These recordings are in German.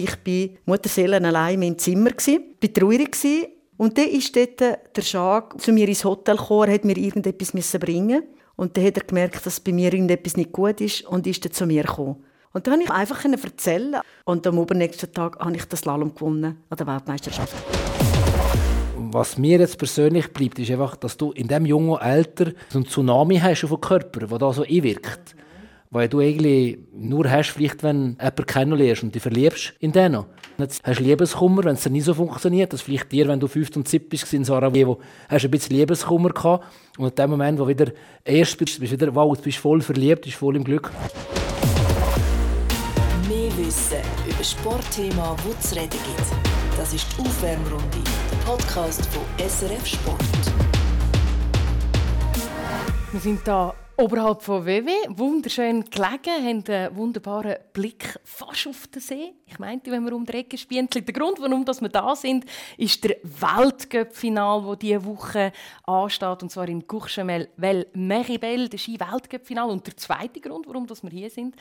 Ich war Mutterseelen allein im Zimmer, war traurig. Und dann ist dort der Schag zu mir ins Hotel gekommen, hat mir irgendetwas bringen Und dann hat er gemerkt, dass bei mir irgendetwas nicht gut ist und ist dann zu mir gekommen. Und dann konnte ich einfach erzählen. Und am übernächsten Tag habe ich das Slalom gewonnen an der Weltmeisterschaft. Was mir jetzt persönlich bleibt, ist einfach, dass du in diesem jungen Alter so einen Tsunami hast auf dem Körper, der da so einwirkt. Weil du eigentlich nur hast, vielleicht, wenn du jemanden kennenlernst und dich verliebst in den. Jetzt hast du Liebeskummer, wenn es dann nicht so funktioniert. Das vielleicht dir, wenn du 5 und 7 bist in Sarajevo, hast du ein bisschen Liebeskummer gehabt. Und in dem Moment, wo du wieder erst bist, bist du wieder, wow, du bist voll verliebt, bist voll im Glück. Mehr Wissen über Sportthema, wo es reden gibt. Das ist die Aufwärmrunde, der Podcast von SRF Sport. Wir sind hier Oberhalb von WW, wunderschön gelegen, haben einen wunderbaren Blick fast auf den See. Ich meinte, wenn wir um die Ecke spielen. Der Grund, warum wir da sind, ist der Weltcup-Final, das diese Woche ansteht, und zwar in Courchevel Meribel, der Ski-Weltcup-Final. Und der zweite Grund, warum wir hier sind,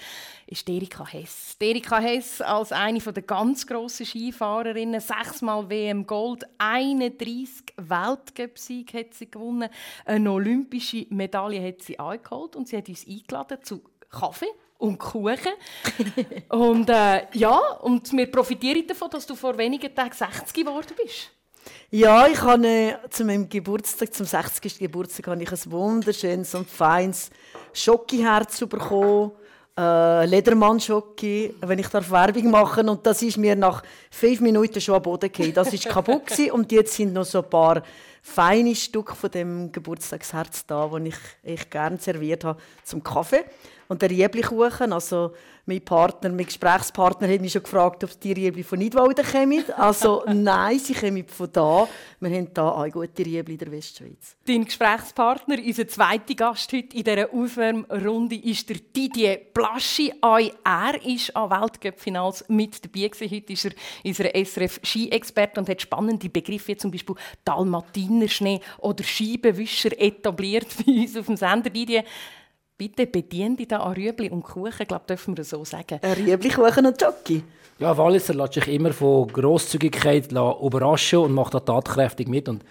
ist Erika Hess. Erika Hess als eine der ganz grossen Skifahrerinnen, sechsmal WM Gold, 31 Weltcup-Siege hat sie gewonnen, eine olympische Medaille hat sie angekommen geholt und sie hat uns eingeladen zu Kaffee und Kuchen. und äh, ja, und wir profitieren davon, dass du vor wenigen Tagen 60 geworden bist. Ja, ich habe äh, zu meinem Geburtstag, zum 60. Geburtstag, habe ich ein wunderschönes und feines Schokiherz bekommen. Äh, Ledermann-Schoki, wenn ich da Werbung machen und das ist mir nach fünf Minuten schon am Boden gefallen. Das ist kaputt und jetzt sind noch so ein paar feine Stück von dem Geburtstagsherz da, das ich echt gerne serviert habe zum Kaffee. Und der Riebli-Kuchen, also mein Partner, mein Gesprächspartner hat mich schon gefragt, ob die Riebli von Nidwalden kommen. Also nein, sie kommen von da. Wir haben hier eine gute Riebli in der Westschweiz. Dein Gesprächspartner, unser zweiter Gast heute in dieser Aufwärmrunde, ist der Didier Plaschi. Auch er ist an Weltcup-Finals mit dabei gewesen. Heute ist er unser SRF-Ski-Experte und hat spannende Begriffe, wie zum Beispiel Dalmatinerschnee oder Scheibenwischer etabliert bei uns auf dem Sender. Didier, Bitte bediene dich da an Rüebli und Kuchen, ich glaube, dürfen wir so sagen. Ein Rüebli, Kuchen und Jockey. Ja, Walliser lässt sich immer von Grosszügigkeit überraschen und macht da tatkräftig mit. Und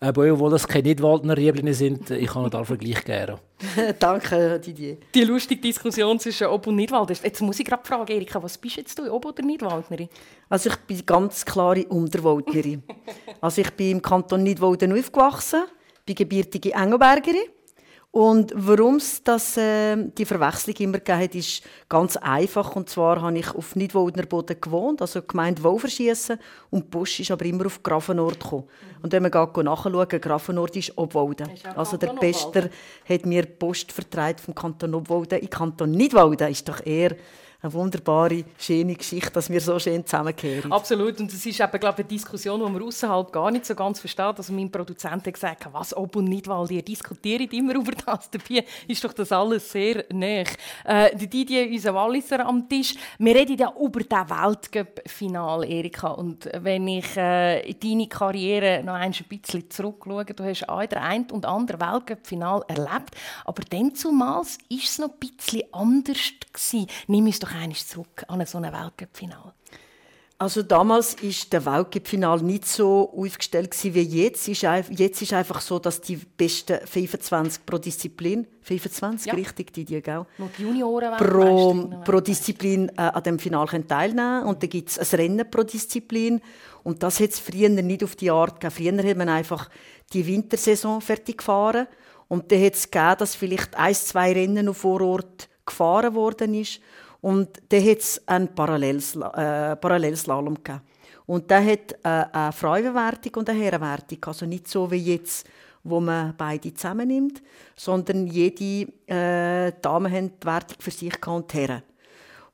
äh, obwohl das keine Nidwaldner Riebli sind, ich kann da Vergleich gerne. Danke, Didier. Die lustige Diskussion zwischen Ob und Nidwaldner. Jetzt muss ich gerade fragen, Erika, was bist jetzt du, Ob oder Nidwaldnerin? Also ich bin ganz klare Unterwaldnerin. also ich bin im Kanton Nidwalden aufgewachsen, bin gebürtige Engelbergerin und warum es das, äh, die Verwechslung immer gegeben hat, ist ganz einfach. Und zwar habe ich auf Nidwaldner Boden gewohnt, also gemeint Wolverschiessen. Und Busch ist aber immer auf Grafenort gekommen. Und wenn man nachschauen, Grafenort ist Obwalden. Also der Pester hat mir Post vertreibt vom Kanton Obwalden in Kanton Nidwalden. Ist doch eher eine wunderbare, schöne Geschichte, dass wir so schön zusammenkehren. Absolut. Und es ist eben, glaube ich, eine Diskussion, die man außerhalb gar nicht so ganz versteht. Also mein Produzent hat gesagt, was ob und nicht, weil ihr diskutiert immer über das. Dabei ist doch das alles sehr nah. Äh, Didier, unser Walliser am Tisch. Wir reden ja über das Weltcup-Final, Erika. Und wenn ich äh, deine Karriere noch ein bisschen zurückschaue, du hast auch der ein und andere Weltcup-Final erlebt. Aber dann zumals war es noch ein bisschen anders. Gewesen. Nimm uns doch doch einmal zurück an so ein Weltcup-Final? Also damals ist der Weltcup-Final nicht so aufgestellt wie jetzt. Jetzt ist einfach so, dass die besten 25 pro Disziplin, 25 ja. richtig, die die gell? die Junioren pro, pro Disziplin äh, an dem Final teilnehmen und dann gibt es ein Rennen pro Disziplin und das hat es früher nicht auf die Art gegeben. Früher hat man einfach die Wintersaison fertig gefahren und dann hat es gegeben, dass vielleicht ein, zwei Rennen auf Vorort gefahren worden ist und dann hat es einen Parallelsla äh, Parallelslalom gegeben. Und der hat äh, eine Frauenwertung und eine Herrenwertung. Also nicht so wie jetzt, wo man beide zusammennimmt, sondern jede äh, Dame hat die Wertung für sich und die Herren.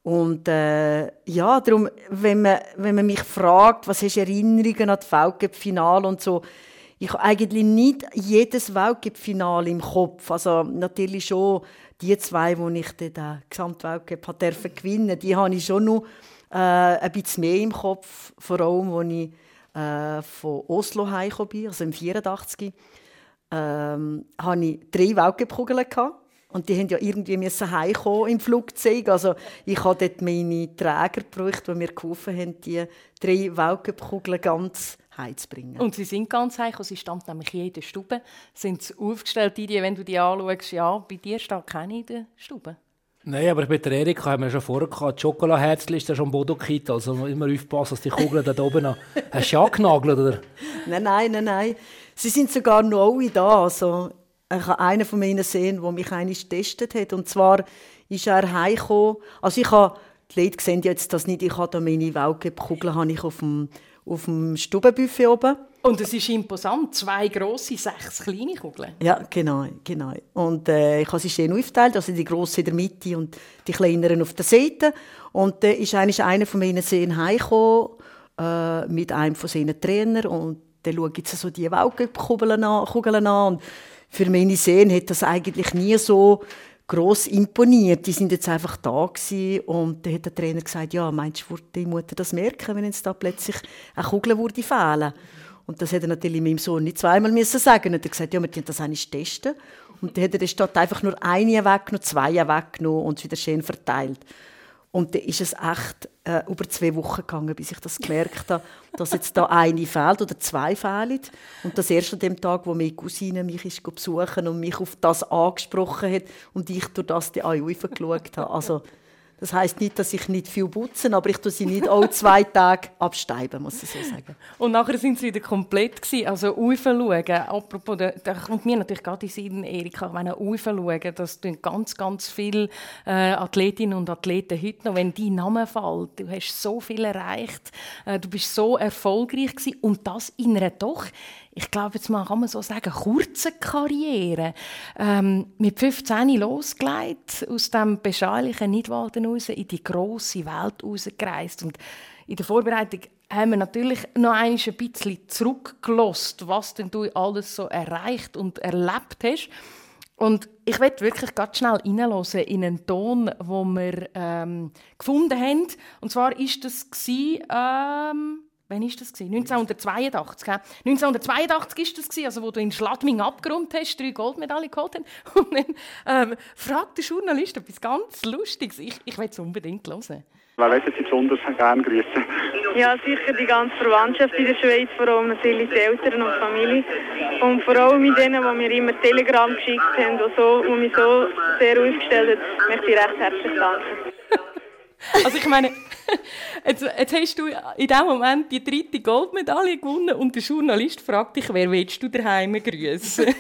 Und äh, ja, darum, wenn man, wenn man mich fragt, was hast du Erinnerungen an das Weltcup-Finale und so, ich habe eigentlich nicht jedes Weltcup-Finale im Kopf. Also natürlich schon die zwei, die ich den Gesamtweltcup durfte gewinnen, die habe ich schon noch äh, ein bisschen mehr im Kopf, vor allem, als ich äh, von Oslo heimgekommen bin, also im 84. Ähm, hatte ich drei Weltcup-Kugeln. Und die haben ja irgendwie heimkommen im Flugzeug. Also ich habe dort meine Träger gebraucht, die mir geholfen haben, die drei Weltcup-Kugeln ganz heimzubringen. Und sie sind ganz heim, sie stammt nämlich in jeder Stube. Sind sie aufgestellt, die, wenn du die anschaust, ja, bei dir steht keine in der Stube. Nein, aber mit der Erika haben wir schon vorher gehabt. Die Schokoladenherzchen ist ja schon Bodo gekippt, also immer aufpassen, dass die Kugeln da oben noch... Hast du ja angenagelt, oder? Nein, nein, nein, nein. Sie sind sogar noch alle da. Also, ich habe einen von ihnen sehen, der mich einmal getestet hat. Und zwar ist er heimgekommen. Also ich habe, die Leute sehen jetzt das nicht, ich habe da meine Weltcup-Kugeln auf dem, auf dem Stubenbuffet oben. Und es ist imposant, zwei grosse, sechs kleine Kugeln. Ja, genau, genau. Und äh, ich habe sie schön aufgeteilt, also die grosse in der Mitte und die kleineren auf der Seite. Und dann äh, ist eigentlich einer von meinen Seen heimgekommen äh, mit einem von seinen Trainern und dann schaue ich so die Weltcup-Kugeln an, Kugeln an und für meine Seen hat das eigentlich nie so gross imponiert. Die sind jetzt einfach da gewesen. und dann hat der Trainer gesagt, ja, meinst du, die Mutter das merken, wenn jetzt da plötzlich eine Kugel würde fehlen? Und das hätte er natürlich meinem Sohn nicht zweimal müssen sagen. Und er gesagt, ja, wir müssen das eigentlich testen. Und dann hat er statt einfach nur eine weggenommen, zwei weggenommen und es wieder schön verteilt. Und dann ist es echt äh, über zwei Wochen gegangen, bis ich das gemerkt habe, dass jetzt da eine fehlt oder zwei fehlen. Und das erst an dem Tag, wo meine Cousine mich ist besuchen und mich auf das angesprochen hat und ich durch das die Augen geschaut habe. Also, das heißt nicht, dass ich nicht viel putze, aber ich tue sie nicht alle zwei Tage absteiben, muss ich so sagen. Und nachher sind sie wieder komplett gewesen. Also schauen. Apropos, da, kommt mir natürlich gerade in Sinn, Erika, wenn schauen, das tun ganz, ganz viele äh, Athletinnen und Athleten heute noch, wenn dein Name fällt, du hast so viel erreicht, äh, du bist so erfolgreich gewesen und das in einer doch ich glaube, jetzt mal kann man so sagen, kurze Karriere. Ähm, mit 15 losgelegt, aus dem beschaulichen Nidwalden raus in die grosse Welt rausgereist. Und in der Vorbereitung haben wir natürlich noch ein bisschen zurückgelost, was denn du alles so erreicht und erlebt hast. Und ich werde wirklich ganz schnell reinhören in einen Ton, den wir ähm, gefunden haben. Und zwar war das ähm, Wann war das? 1982. Gell? 1982 war das, also wo du in Schladming abgerundet hast, drei Goldmedaillen geholt hast. Und dann ähm, fragt der Journalist etwas ganz Lustiges. Ich, ich will es unbedingt hören. Wer möchten Sie besonders gerne grüßen? Ja, sicher die ganze Verwandtschaft in der Schweiz, vor allem natürlich die Eltern und die Familie. Und vor allem mit denen, die mir immer Telegram geschickt haben, die, so, die mich so sehr aufgestellt haben, möchte ich recht herzlich danken. Also ich meine, jetzt, jetzt hast du in dem Moment die dritte Goldmedaille gewonnen und der Journalist fragt dich, wer willst du daheim grüßen?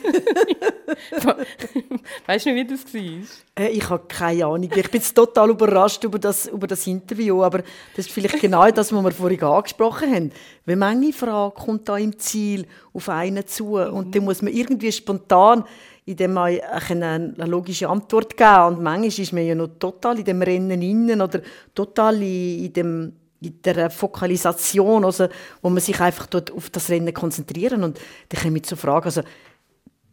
weißt du nicht, wie das war? Äh, ich habe keine Ahnung. Ich bin total überrascht über das, über das Interview, aber das ist vielleicht genau das, was wir vorhin angesprochen haben. Wie manche Frage kommt da im Ziel auf einen zu und dann muss man irgendwie spontan in dem man eine logische Antwort geben Und manchmal ist man ja noch total in dem Rennen innen oder total in, dem in der Fokalisation, also, wo man sich einfach dort auf das Rennen konzentrieren und dann komme ich zur Frage, also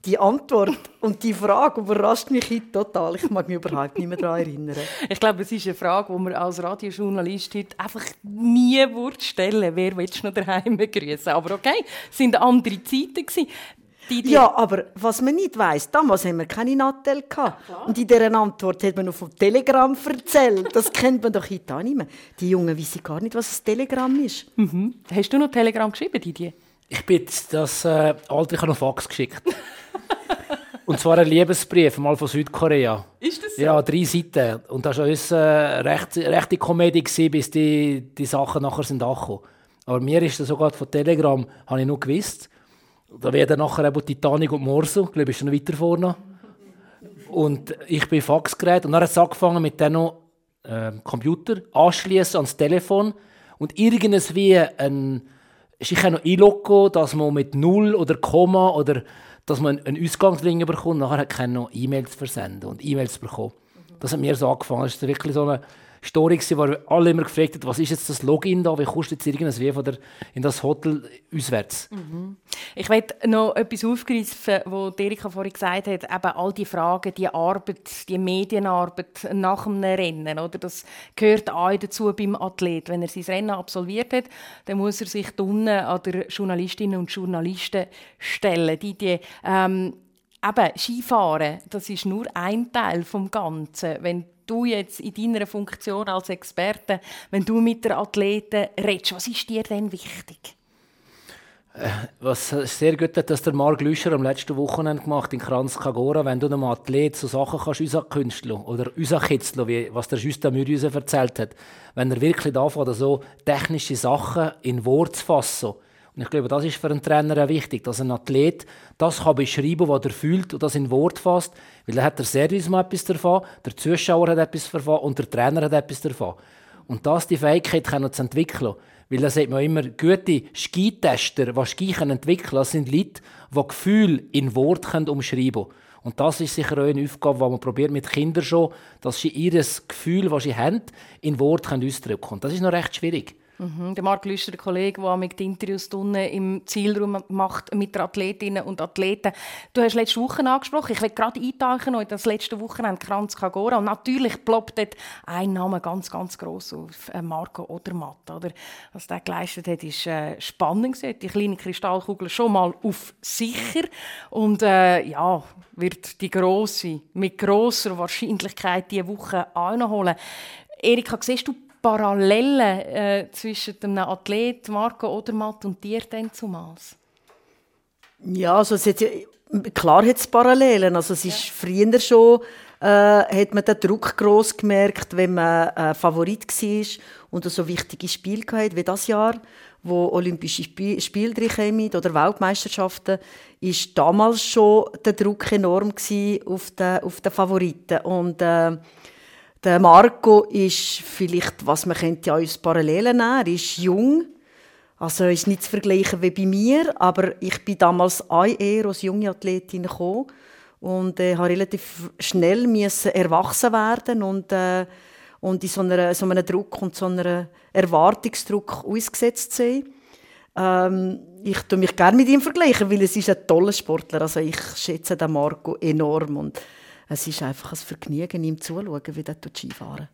die Antwort und die Frage überrascht mich heute total. Ich mag mich überhaupt nicht mehr daran erinnern. Ich glaube, es ist eine Frage, die man als Radiojournalist heute einfach nie stellen Wer willst du noch daheim grüßen? Aber okay, es waren andere Zeiten. Die, die ja, aber was man nicht weiss, damals haben wir keine Nattel gehabt. Ja, und in dieser Antwort hat man noch vom Telegram erzählt. Das kennt man doch heute auch nicht mehr. Die Jungen wissen gar nicht, was ein Telegram ist. Mhm. Hast du noch Telegram geschrieben, Didier? Ich bin das äh, Alter, ich habe noch Fax geschickt. Und zwar ein Liebesbrief, mal von Südkorea. Ist das so? Ja, drei Seiten. Und das war uns äh, recht, rechte Komödie, gewesen, bis die, die Sachen nachher sind angekommen. Aber mir ist das sogar von Telegram, habe ich noch gewusst. Da werden nachher eben Titanic und Morso, ich glaube ich, noch weiter vorne. Und ich bin Faxgerät und dann hat es angefangen mit dem äh, Computer anschließen ans Telefon und irgendwie ein ist ich noch einloggen, dass man mit Null oder Komma oder dass man einen Ausgangslink bekommt. Nachher kann noch E-Mails versenden und E-Mails bekommen. Das hat mir so angefangen. Das ist wirklich so eine Story, wo alle immer gefragt haben, was ist jetzt das Login da, wie kostet jetzt irgendwie von der, in das Hotel auswärts? Mhm. Ich möchte noch etwas aufgreifen, was Erika vorhin gesagt hat, eben all die Fragen, die Arbeit, die Medienarbeit nach einem Rennen, oder? das gehört auch dazu beim Athlet. Wenn er sein Rennen absolviert hat, dann muss er sich unten an der Journalistinnen und Journalisten stellen. Die, die ähm, eben, Skifahren, das ist nur ein Teil vom Ganzen. Wenn du jetzt in deiner Funktion als Experte, wenn du mit der Athleten redest, was ist dir denn wichtig? Was sehr gut hat, dass der Marc Lüscher am letzten Wochenende gemacht in Kranz Kagora, wenn du einem Athlet so Sachen kannst rauskünsteln oder rauskitzeln, wie was der Justin Müri erzählt hat, wenn er wirklich anfängt, so technische Sachen in Wort zu fassen. Und ich glaube, das ist für einen Trainer auch wichtig, dass ein Athlet das kann beschreiben, was er fühlt und das in Wort fasst, weil dann hat der Service mal etwas davon, der Zuschauer hat etwas davon und der Trainer hat etwas davon. Und das die Fähigkeit können zu entwickeln. Weil da sieht man immer, gute Skitester, die Ski entwickeln können, sind Leute, die Gefühle in Wort umschreiben können. Und das ist sicher auch eine Aufgabe, die man probiert mit Kindern schon, dass sie ihr Gefühl, das sie haben, in Wort ausdrücken können. Und das ist noch recht schwierig. Mhm. Der Marc Lüster, der Kollege, der mit Interviews im Zielraum macht mit den Athletinnen und Athleten. Du hast letzte Woche angesprochen, ich will gerade eintauchen in das letzte Wochenende Kranz Kagora. Und natürlich ploppt dort ein Name ganz, ganz gross auf, äh, Marco Odermatt. Oder? Was der geleistet hat, ist äh, spannend. Die kleine Kristallkugel schon mal auf sicher. Und äh, ja, wird die grosse mit grosser Wahrscheinlichkeit diese Woche einholen. Erika, siehst du Parallelen äh, zwischen dem Athlet Marco Odermatt und dir denn zumals? Ja, also es hat, klar hat es Parallelen. Also es ist früher schon äh, hat man den Druck groß gemerkt, wenn man äh, Favorit war und so wichtige Spiele hatte wie das Jahr, wo Olympische Spiele Spiel drin oder Weltmeisterschaften, ist damals schon der Druck enorm auf den, auf den Favoriten und äh, der Marco ist vielleicht, was man könnte ja uns Parallelen nehmen. Er ist jung, also ist nicht zu vergleichen wie bei mir, aber ich bin damals auch eher als junge Athletin gekommen und äh, habe relativ schnell müssen erwachsen werden und äh, und in so, einer, so einem Druck und so einem Erwartungsdruck ausgesetzt sein. Ähm, ich tue mich gerne mit ihm vergleichen, weil es ist ein toller Sportler. Also ich schätze den Marco enorm und es ist einfach ein Vergnügen, ihm zuzuschauen, wie er Skifahren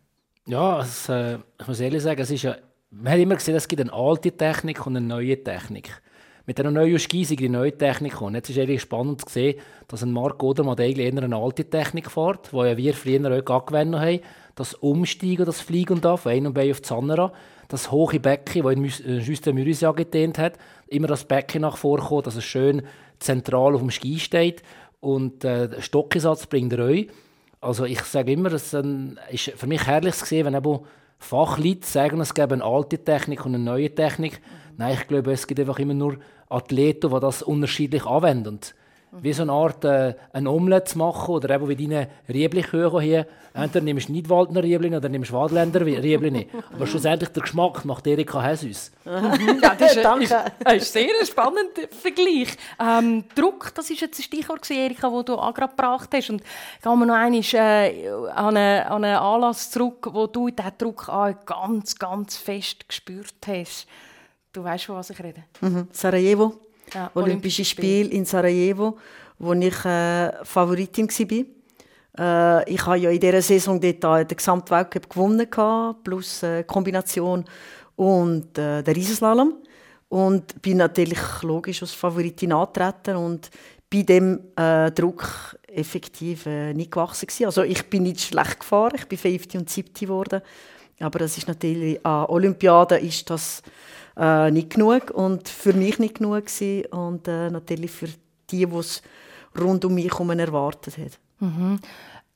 Ja, es, äh, ich muss ehrlich sagen, es ist ja, man hat immer gesehen, es gibt eine alte Technik und eine neue Technik. Mit einer neuen Ski sind die neue Technik und Jetzt ist es spannend zu sehen, dass ein Marc Odermatt eigentlich eher eine alte Technik fährt, die ja wir früher auch angewendet haben. Das Umsteigen, das Fliegen da, von einem Bein auf das andere. Das hohe Becken, das in Justin Mürisia gedehnt hat. Immer das Becken nach vorkommen, dass es schön zentral auf dem Ski steht. Und äh, der Stockensatz bringt er auch. Also ich sage immer, es ist für mich herrlich zu sehen, wenn eben Fachleute sagen, es gäbe eine alte Technik und eine neue Technik. Nein, ich glaube, es gibt einfach immer nur Athleten, die das unterschiedlich anwenden wie so eine Art äh, ein Omelette zu machen oder eben wie deine Riebliküche hier. Entweder nimmst du Nidwaldner Riebli oder nimmst Wadländer Riebli. Aber schlussendlich der Geschmack macht Erika Hessus. ja, das ist, Danke. Ist, ist sehr ein spannender Vergleich. Ähm, Druck, das war jetzt ein Stichwort, Erika, das du angebracht hast. Und ich komme noch einmal äh, an, einen, an einen Anlass zurück, wo du diesen Druck auch ganz, ganz fest gespürt hast. Du weißt, von was ich rede? Mhm. Sarajevo. Ja, Olympische Spiele in Sarajevo, wo ich äh, Favoritin war. Äh, ich habe ja in dieser Saison dort den Gesamtweltcup gewonnen, plus äh, Kombination und äh, der Riesenslalom. Und bin natürlich logisch als Favoritin antreten und bei dem äh, Druck effektiv äh, nicht gewachsen gewesen. Also ich bin nicht schlecht gefahren, ich bin 50 und 70 geworden. Aber das ist natürlich an Olympiaden ist das äh, nicht genug und für mich nicht genug gewesen und äh, natürlich für die, die es rund um mich herum erwartet haben. Mhm.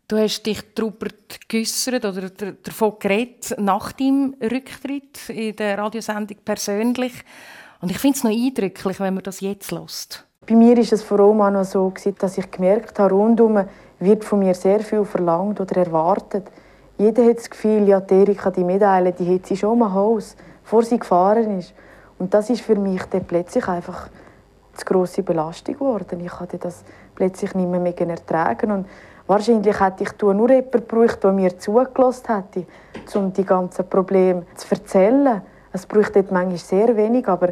Du hast dich darüber geäussert oder davon geredet nach deinem Rücktritt in der Radiosendung persönlich. Und ich finde es noch eindrücklich, wenn man das jetzt lässt. Bei mir ist es vor allem auch noch so, dass ich gemerkt habe, rundum wird von mir sehr viel verlangt oder erwartet. Jeder hat das Gefühl, ja, die Erika, die Medaille, die hat sie schon mal Haus bevor sie gefahren ist. Und das ist für mich dann plötzlich einfach zu grosse Belastung geworden. Ich hatte das plötzlich nicht mehr, mehr ertragen und wahrscheinlich hätte ich nur jemanden gebraucht, der mir zugelassen hätte, um die ganzen Probleme zu erzählen. Es braucht dort manchmal sehr wenig, aber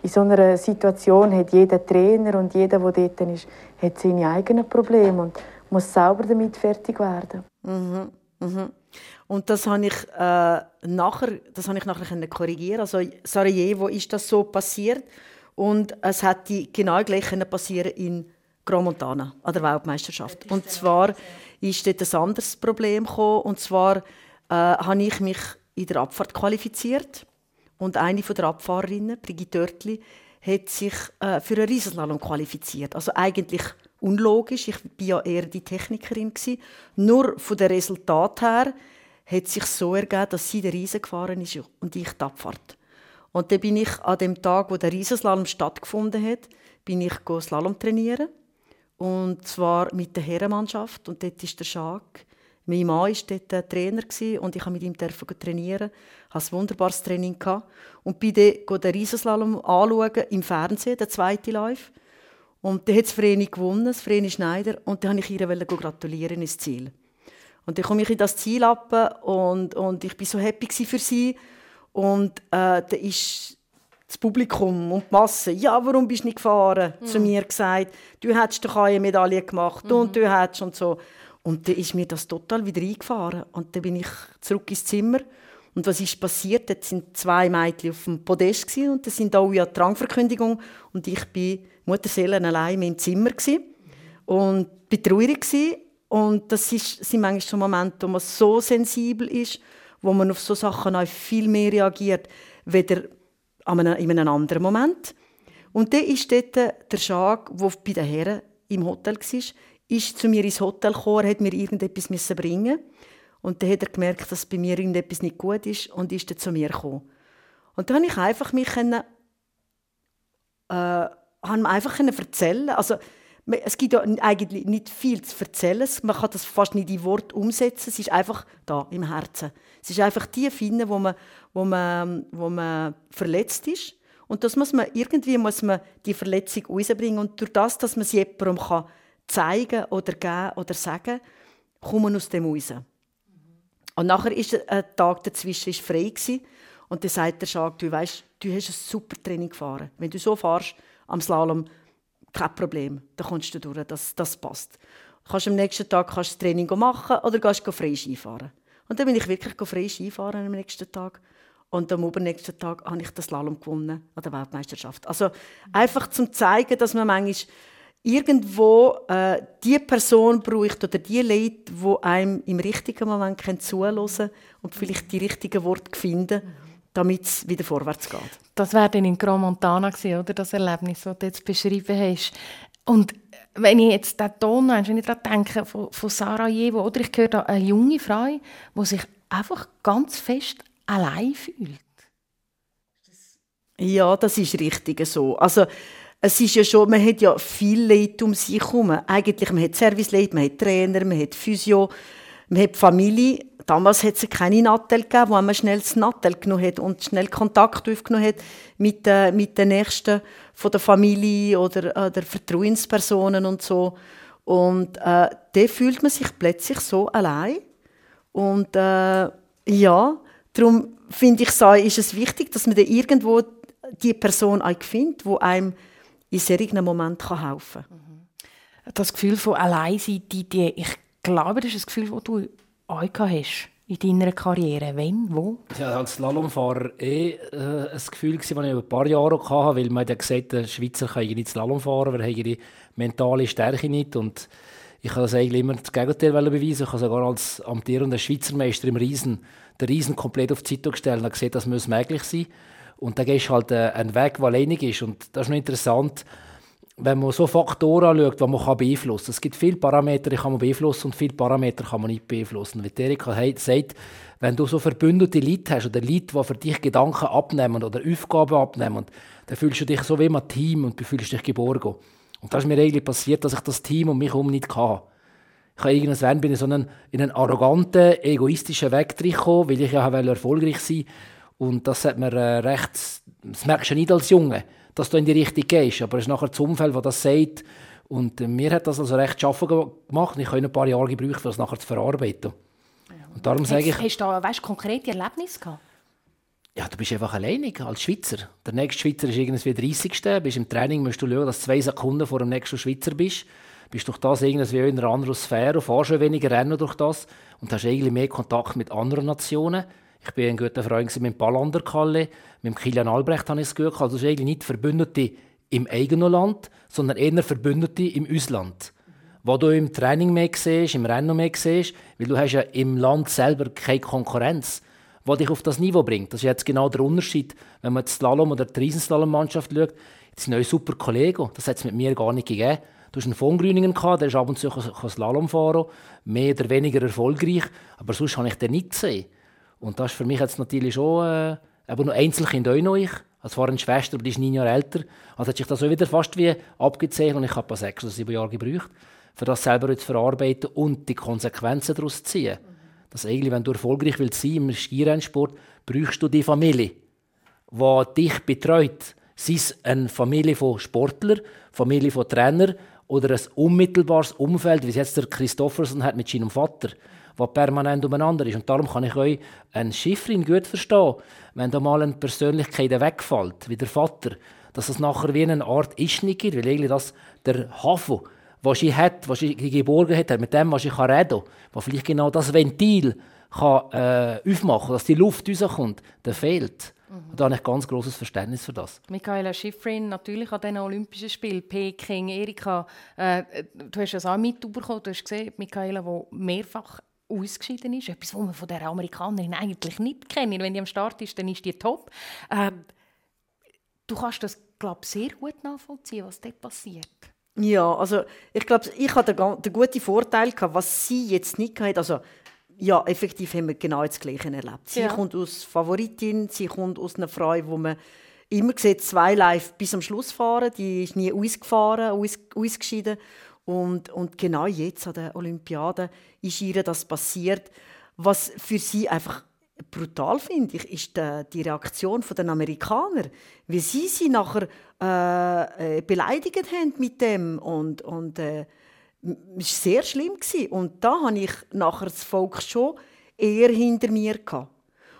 in so einer Situation hat jeder Trainer und jeder, der dort ist, hat seine eigenen Probleme und muss selber damit fertig werden. Mhm. Mhm. Und das habe ich äh, nachher, das habe ich nachher korrigieren. Also Sarajevo ist das so passiert und es hätte genau gleich passieren in Grand Montana an der Weltmeisterschaft. Und zwar ist dort ein anderes Problem gekommen. Und zwar äh, habe ich mich in der Abfahrt qualifiziert und eine von der Abfahrerinnen, Brigitte Dörtli, hat sich äh, für einen Riesenslalom qualifiziert. Also eigentlich unlogisch. Ich war ja eher die Technikerin gewesen. Nur von den Resultat her hat sich so ergeben, dass sie der Riesen gefahren ist und ich die Abfahrt. Und dann bin ich an dem Tag, wo der Riesenslalom stattgefunden hat, bin ich Slalom trainieren und zwar mit der Herrenmannschaft und dort ist der Schak. Mein Mann war dort Trainer und ich durfte mit ihm trainieren. Ich hatte ein wunderbares Training und bin dann den Riesenslalom anschauen im Fernsehen, der zweite Live. Und dann hat Vreni gewonnen, das Vreni Schneider, und dann wollte ich ihr gratulieren ins Ziel. Und dann komme ich in das Ziel ab und, und ich war so happy für sie. Und äh, dann ist das Publikum und die Masse, ja, warum bist du nicht gefahren? Mhm. Zu mir gesagt, du hättest doch eine Medaille gemacht mhm. und du hättest und so. Und dann ist mir das total wieder eingefahren. Und dann bin ich zurück ins Zimmer. Und was ist passiert? Dort sind zwei Mädchen auf dem Podest und das sind alle ja die Rangverkündigung. Und ich bin Mutterseelen allein im Zimmer gewesen. und bin traurig gewesen. Und das ist, sind manchmal so Momente, wo man so sensibel ist, wo man auf so Sachen auch viel mehr reagiert, weder in einem anderen Moment. Und dann ist dort der Schag, der bei den Herren im Hotel war, ist zu mir ins Hotel gekommen, hat mir irgendetwas bringen und dann hat er gemerkt, dass bei mir irgendetwas nicht gut ist und ist dann zu mir gekommen. Und dann habe ich einfach mich äh, habe einfach erzählen. Also es gibt ja eigentlich nicht viel zu erzählen. Man kann das fast nicht in Wort umsetzen. Es ist einfach da im Herzen. Es ist einfach die finden, wo man, wo man, wo man verletzt ist. Und das muss man irgendwie muss man die Verletzung rausbringen. Und durch das, dass man es jemandem kann zeigen oder geben oder sagen, kommt man aus dem raus. Und nachher ist ein Tag dazwischen ist frei gewesen. und dann sagt der Schag, du weißt, du hast ein super Training gefahren. Wenn du so fährst am Slalom, kein Problem, dann kommst du durch, das, das passt. Du kannst am nächsten Tag kannst das Training machen oder gehst frei Skifahren. Und dann bin ich wirklich frei Skifahren am nächsten Tag. Und am übernächsten Tag habe ich das Slalom gewonnen an der Weltmeisterschaft. Also einfach zum zeigen, dass man manchmal irgendwo äh, die Person braucht oder die Leute, die einem im richtigen Moment zuhören können und vielleicht die richtigen Worte finden, damit es wieder vorwärts geht. Das wäre dann in Grand Montana gewesen, oder das Erlebnis, das du jetzt beschrieben hast. Und wenn ich jetzt den Ton wenn ich daran denke, von, von Sarajevo, oder ich höre da eine junge Frau, die sich einfach ganz fest allein fühlt. Ja, das ist richtig so. Also, es ist ja schon, man hat ja viel Leute um sich herum. Eigentlich, man hat Serviceleute, man hat Trainer, man hat Physio, man hat Familie. Damals hat es keine Nattel gegeben, wo man schnell das Nattel genommen hat und schnell Kontakt aufgenommen hat mit, äh, mit den Nächsten von der Familie oder äh, der Vertrauenspersonen und so. Und äh, da fühlt man sich plötzlich so allein. Und äh, ja, darum finde ich, ist es wichtig, dass man da irgendwo die Person auch findet, die einem in solchen Momenten helfen kann. Mhm. Das Gefühl von Alleinsein, die, die, ich glaube, das ist ein Gefühl, das du hast in deiner Karriere. Wann, wo? Ja, als Slalomfahrer eh äh, ein Gefühl, das ich über ein paar Jahre hatte, weil man ja gesagt der Schweizer kann nicht Slalom fahren, weil er ihre mentale Stärke nicht und ich habe das eigentlich immer das Gegenteil beweisen. Ich habe sogar als amtierender Schweizer Meister im Riesen den Riesen komplett auf die Seite gestellt und gesehen, das muss möglich sein. Und dann gehst du halt äh, einen Weg, der alleinig ist. Und das ist noch interessant, wenn man so Faktoren anschaut, die man beeinflussen kann. Es gibt viele Parameter, die kann man beeinflussen und viele Parameter kann man nicht beeinflussen. Wie Erika sagt, wenn du so verbündete Leute hast oder Leute, die für dich Gedanken abnehmen oder Aufgaben abnehmen, dann fühlst du dich so wie ein Team und fühlst dich geborgen. Und das ist mir eigentlich passiert, dass ich das Team um mich herum nicht hatte. Ich habe irgendwann bin ich so einen, in einen arroganten, egoistischen Weg gekommen, weil ich ja erfolgreich sein wollte. Und das hat mir äh, recht, das merkst du nicht als Junge, dass du in die Richtung gehst, aber es ist nachher das Umfeld, das das sagt. Und äh, mir hat das also recht schaffen gemacht. Ich habe ein paar Jahre gebraucht, um das nachher zu verarbeiten. Und darum sage ich... Hast du da weißt, konkrete Erlebnisse gehabt? Ja, du bist einfach alleinig als Schweizer. Der nächste Schweizer ist irgendwie 30. Bist im Training musst du schauen, dass du zwei Sekunden vor dem nächsten Schweizer bist. Bist durch das irgendwie in einer anderen Sphäre, fahrst schon weniger Rennen durch das und hast eigentlich mehr Kontakt mit anderen Nationen. Ich bin ein guter Freund mit Pallander Kalle, mit Kilian Albrecht habe ich es gut gehabt. Also eigentlich nicht Verbündete im eigenen Land, sondern eher Verbündete im Ausland. Wo du im Training mehr siehst, im Rennen mehr siehst, weil du hast ja im Land selber keine Konkurrenz, die dich auf das Niveau bringt. Das ist jetzt genau der Unterschied, wenn man die Slalom- oder die Riesenslalom-Mannschaft schaut. Das sind neue super Kollegen, das hat es mit mir gar nicht gegeben. Du hast einen von Grüningen der ist ab und zu Slalom fahren, mehr oder weniger erfolgreich, aber sonst habe ich den nicht gesehen. Und das ist für mich jetzt natürlich schon, äh, aber nur Einzelkind auch noch ich. Als vorher eine Schwester, aber die ist neun Jahre älter. Also hat sich das auch wieder fast wie abgezeichnet und ich habe sechs oder sieben Jahre gebraucht, für das selber zu verarbeiten und die Konsequenzen daraus zu ziehen. Dass eigentlich, wenn du erfolgreich willst sein im Skirennsport, brauchst du die Familie, die dich betreut. Sei es eine Familie von Sportlern, Familie von Trainern oder ein unmittelbares Umfeld, wie es jetzt der Christoffersen hat mit seinem Vater der permanent umeinander ist. Und darum kann ich euch einen Schifferin gut verstehen, wenn da mal eine Persönlichkeit wegfällt, wie der Vater, dass es nachher wie eine Art Ischnik gibt, weil eigentlich das der Hafen, was sie hat, was sie geborgen hat, mit dem, was ich reden kann, was vielleicht genau das Ventil kann, äh, aufmachen kann, dass die Luft rauskommt, der fehlt. Mhm. Da habe ich ganz großes Verständnis für das. Michaela Schifrin, natürlich an den Olympischen Spielen, Peking, Erika, äh, du hast es auch mitbekommen, du hast gesehen, Michaela, die mehrfach ausgeschieden ist. Etwas, was man von der Amerikanerin eigentlich nicht kennt. Wenn die am Start ist, dann ist die top. Ähm, du kannst das, glaube sehr gut nachvollziehen, was dort passiert. Ja, also ich glaube, ich hatte den, den guten Vorteil, gehabt, was sie jetzt nicht hatte. Also, ja, effektiv haben wir genau das Gleiche erlebt. Sie ja. kommt aus Favoritin, sie kommt aus einer Frau, wo man immer sieht, zwei live bis am Schluss fahren. Die ist nie ausgefahren, aus, ausgeschieden. Und, und genau jetzt an der Olympiade ist ihr das passiert. Was für sie einfach brutal finde ich, ist die, die Reaktion der Amerikaner, wie sie sie nachher äh, äh, beleidigt haben mit dem und und äh, es sehr schlimm gewesen. und da habe ich nachher das Volk schon eher hinter mir gehabt.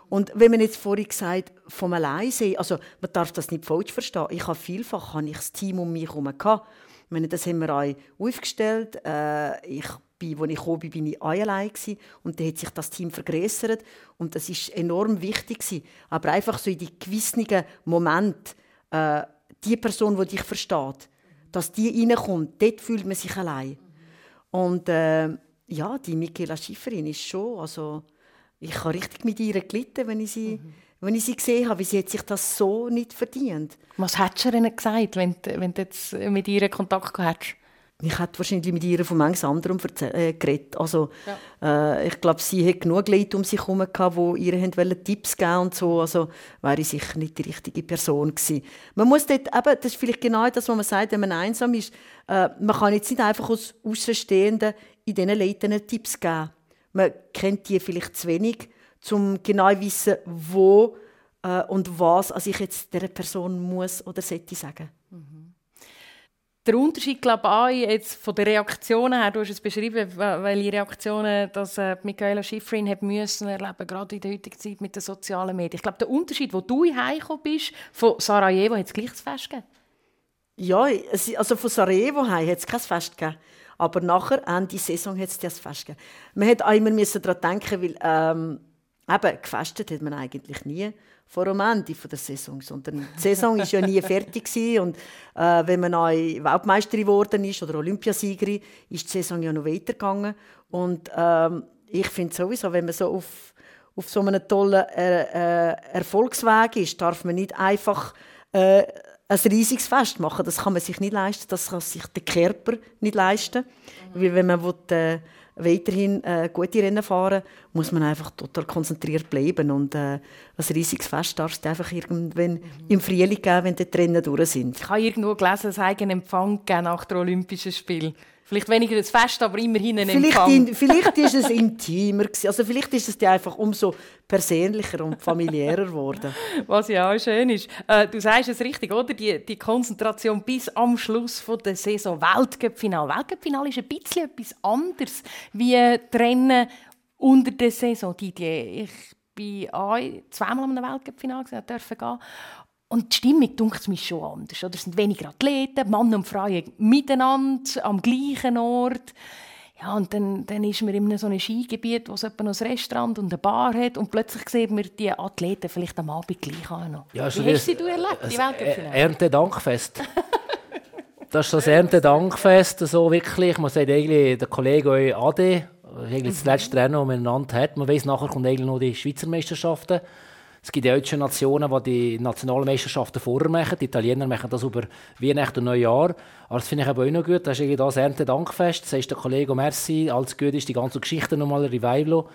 Und wenn man jetzt vorhin gesagt vom Alleinsein, also man darf das nicht falsch verstehen. Ich habe vielfach habe ich das Team um mich herum gehabt meine, das haben wir auch aufgestellt. Äh, ich bin, als ich gekommen bin, bin ich allein gewesen. und dann hat sich das Team vergrößert und das ist enorm wichtig gewesen. Aber einfach so in die gewissen Moment, äh, die Person, die dich versteht, dass die reinkommt, dort fühlt man sich allein. Und äh, ja, die Michaela Schifferin ist schon, also ich habe richtig mit ihr gelitten, wenn ich sie mhm wenn ich sie gesehen habe, wie sie sich das so nicht verdient. Was hättest du ihnen gesagt, wenn, wenn du jetzt mit ihr Kontakt gehabt hättest? Ich hätte wahrscheinlich mit ihr von manches anderem äh, geredet. Also, ja. äh, ich glaube, sie hat genug Leute um sich herum gehabt, die ihr wollen Tipps geben und so. Also wäre ich sicher nicht die richtige Person gewesen. Man muss dort, eben, das ist vielleicht genau das, was man sagt, wenn man einsam ist. Äh, man kann jetzt nicht einfach aus Außenstehenden in diesen Leuten Tipps geben. Man kennt die vielleicht zu wenig um genau zu wissen, wo äh, und was also ich jetzt dieser Person muss oder sollte sagen. Mhm. Der Unterschied, glaube ich, jetzt von den Reaktionen her, du hast es beschrieben, welche Reaktionen dass, äh, Michaela Schifrin hat müssen erleben, gerade in der heutigen Zeit mit den sozialen Medien. Ich glaube, der Unterschied, wo du heimgekommen bist, von Sarajevo, hat es gleich das Fest gegeben? Ja, also von Sarajevo heim hat es kein Fest gegeben. Aber nachher, Ende Saison, hat es das Fest gegeben. Man musste auch immer daran denken, weil ähm, Eben, gefestet hat man eigentlich nie vor dem Ende der Saison, sondern die Saison war ja nie fertig gewesen. und äh, wenn man neu Weltmeisterin geworden ist oder Olympiasiegerin, ist die Saison ja noch weitergegangen und ähm, ich finde sowieso, wenn man so auf, auf so einem tollen äh, äh, Erfolgsweg ist, darf man nicht einfach äh, ein riesiges Fest machen. Das kann man sich nicht leisten, das kann sich der Körper nicht leisten, mhm. weil wenn man will, äh, weiterhin äh, gute Rennen fahren, muss man einfach total konzentriert bleiben. Und äh, ein riesiges Fest darfst du einfach irgendwann mhm. im Frühling geben, wenn die Rennen durch sind. Ich habe irgendwo gelesen, es einen Empfang nach den Olympischen Spielen. Vielleicht weniger ein Fest, aber immerhin ein vielleicht Empfang. In, vielleicht ist es intimer Also vielleicht ist es dir einfach umso persönlicher und familiärer geworden. Was ja auch schön ist. Äh, du sagst es richtig, oder? Die, die Konzentration bis am Schluss von der Saison. Weltcup-Final. Weltcup-Final ist ein bisschen etwas anderes wie Rennen unter der Saison. Die, die, ich bin auch zweimal am Weltcup-Final gehen. Und die Stimmung dunkelt mich schon anders. Oder? Es sind weniger Athleten, Mann und Frau miteinander, am gleichen Ort. Ja, und dann, dann ist man in so einem Skigebiet, wo es etwa noch ein Restaurant und eine Bar hat und plötzlich sieht man die Athleten vielleicht am Abend gleich auch noch. Ja, also Wie hast du sie erlebt, die Ernte-Dankfest. Das ist das Erntedankfest, so wirklich. Man sagt eigentlich, der Kollege Ade, eigentlich das letzte Rennen, das man miteinander hat. Man weiss, nachher kommen eigentlich noch die Schweizer Meisterschaften. Es gibt ja deutsche Nationen, die die Nationalmeisterschaften vorher machen. Die Italiener machen das über Weihnachten und Neujahr. Aber das finde ich aber auch noch gut. Das ist irgendwie das Erntedankfest. Das ist der Kollege Merci. Alles gut ist die ganze Geschichte nochmal Revival.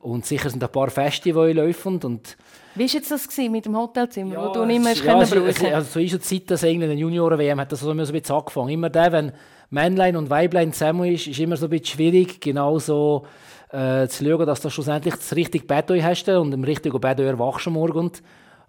Und sicher sind ein paar Feste, die laufen. Und Wie war jetzt das gewesen mit dem Hotelzimmer, ja, wo du nicht mehr ja, können brauchen? Also zu unserer Zeit, dass in den Junioren-WM hat das so ein bisschen angefangen. Immer der, wenn Männlein und Weiblein zusammen ist, ist immer so ein bisschen schwierig, genau so äh, zu schauen, dass du schlussendlich das richtige Bett hast und im richtigen Bett erwachst am Morgen.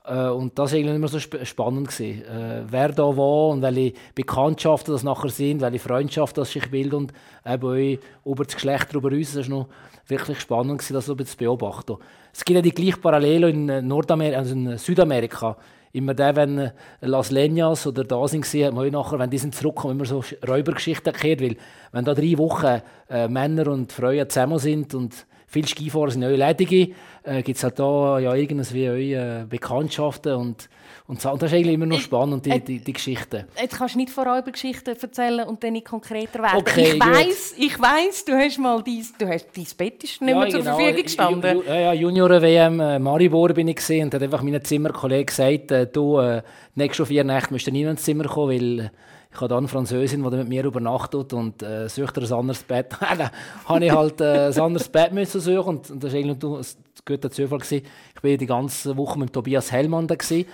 Äh, und das war irgendwie immer so sp spannend. Gewesen. Äh, wer da war und welche Bekanntschaften das nachher sind, welche Freundschaften das sich bilden und eben auch über das Geschlecht über uns. Das war noch wirklich spannend, gewesen, das so zu beobachten. Es gibt ja die gleiche Parallele in äh, Nordamerika, also in Südamerika. Immer der, wenn äh, Las Leñas oder da sind, hat man nachher, wenn die sind zurückkommen, immer so Sch- Räubergeschichten gehört, weil wenn da drei Wochen äh, Männer und Frauen zusammen sind und viele Skifahrer sind auch ledige, äh, gibt es halt da ja irgendwas wie eure äh, Bekanntschaften und, und das ist eigentlich immer noch spannend, die, die, die Geschichten. Jetzt kannst du nicht von Räubergeschichten erzählen und dann nicht konkreter werden. Okay, ich weiss, ich weiss, du hast mal dein, du hast, dein Bett ist nicht mehr zur genau. Verfügung gestanden. Ju, ju, ja, ja, Junioren-WM äh, Maribor bin ich gesehen und hat einfach meinem Zimmerkollege gesagt, äh, du, äh, nächste vier Nächte musst du nie ins Zimmer kommen, weil äh, ich habe dann eine Französin, die mit mir übernachtet und äh, sucht er ein anderes Bett. dann habe ich halt äh, ein anderes Bett müssen suchen und, und das war nur ein guter Zufall. Gewesen. Ich war die ganze Woche mit Tobias Hellmann da. Gewesen.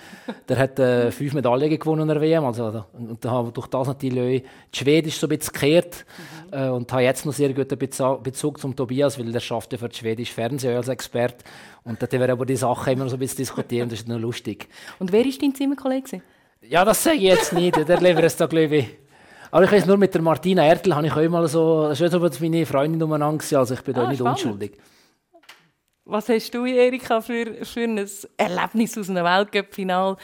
Der hat äh, fünf Medaillen gewonnen in der WM. Also, da- und da habe durch das natürlich die Schwedisch so ein bisschen gekehrt äh, und habe jetzt noch sehr guten Bezug zum Tobias, weil der schafft ja für das schwedische Fernsehen als Experte. Und dort werden wir über die Sachen immer so ein bisschen diskutieren. Das ist noch lustig. Und wer war dein Zimmerkollege? Ja, das sage ich jetzt nicht. Der lebt es da, glaube ich. Aber ich weiß nur, mit der Martina Ertel habe ich auch mal so, das ist so, meine Freundin umeinander gewesen, also ich bin da Ah, nicht spannend. unschuldig. Was hast du, Erika, für, für ein Erlebnis aus einem Weltcup-Final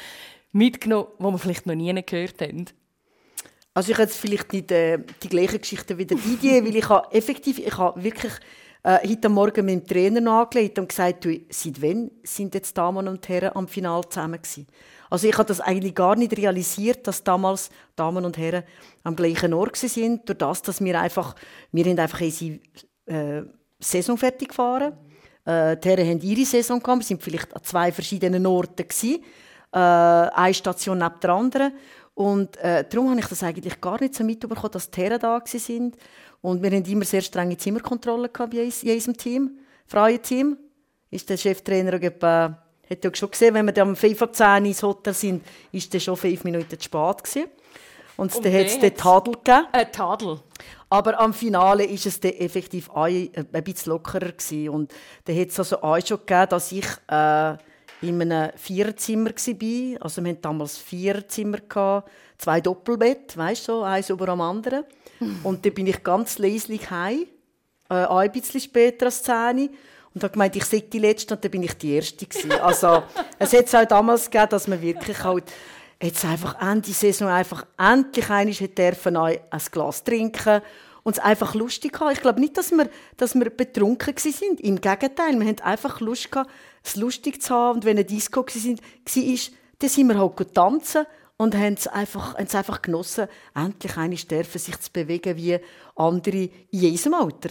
mitgenommen, das wir vielleicht noch nie gehört haben? Also ich habe jetzt vielleicht nicht äh, die gleiche Geschichte wie der Didier, weil ich habe effektiv, ich habe wirklich äh, heute Morgen mit dem Trainer nachgelegt und gesagt, du, seit wann sind jetzt Damen und Herren am Final zusammen gewesen? Also ich habe das eigentlich gar nicht realisiert, dass damals Damen und Herren am gleichen Ort sind, durch das, dass wir einfach, wir haben einfach unsere äh, Saison fertig gefahren. Äh, die Herren haben ihre Saison gehabt, wir sind vielleicht an zwei verschiedenen Orten gewesen äh, eine Station neben der anderen. Und äh, darum habe ich das eigentlich gar nicht so mitbekommen, dass die Herren da sind. Und wir haben immer sehr strenge Zimmerkontrollen bei in unserem Team, freien Team. Ist der Cheftrainer etwa, hat ja schon gesehen, wenn wir dann um 5 Uhr 10 ins Hotel sind, ist der schon fünf Minuten zu spät gewesen. Und, Und dann hat es den Tadel gegeben. Ein Tadel. Aber am Finale ist es dann effektiv ein, äh, ein bisschen lockerer gewesen. Und da hat es also auch schon gegeben, dass ich äh, in einem Viererzimmer war. Also wir hatten damals vier Zimmer, gehabt, zwei Doppelbett, weißt du, so, eins über dem anderen. Und dann bin ich ganz leislich heim, äh, ein bisschen später als 10 und habe gemeint, ich sei die Letzte und dann bin ich die Erste gewesen. Also es hat es auch damals gegeben, dass man wirklich halt jetzt einfach Ende Saison einfach endlich einmal dürfen ein Glas trinken und es einfach lustig haben. Ich glaube nicht, dass wir, dass wir betrunken sind. Im Gegenteil, wir hatten einfach Lust gehabt, es lustig zu haben. Und wenn eine Disco war, dann sind wir halt gut tanzen und haben es einfach, haben es einfach genossen, endlich einmal dürfen sich zu bewegen wie andere in diesem Alter.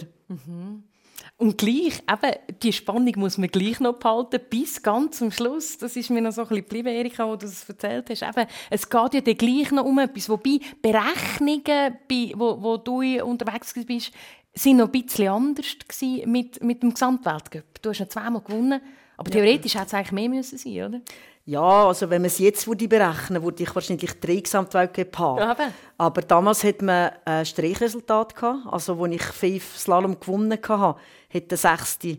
Und gleich, eben, die Spannung muss man gleich noch behalten, bis ganz zum Schluss. Das ist mir noch so ein bisschen geblieben, Erika, wo du das erzählt hast. Eben, es geht ja dann gleich noch um etwas. Wobei Berechnungen, bei, wo, wo du unterwegs bist, sind noch ein bisschen anders mit, mit dem Gesamtweltcup. Du hast ja zweimal gewonnen, aber theoretisch hätte es eigentlich mehr müssen sein, oder? Ja, also wenn man es jetzt würde berechnen würde, ich wahrscheinlich drei Gesamtweltcup haben. Ja. Aber damals hat man ein Streichresultat gehabt. Also, als ich fünf Slalom gewonnen hatte, hat der sechste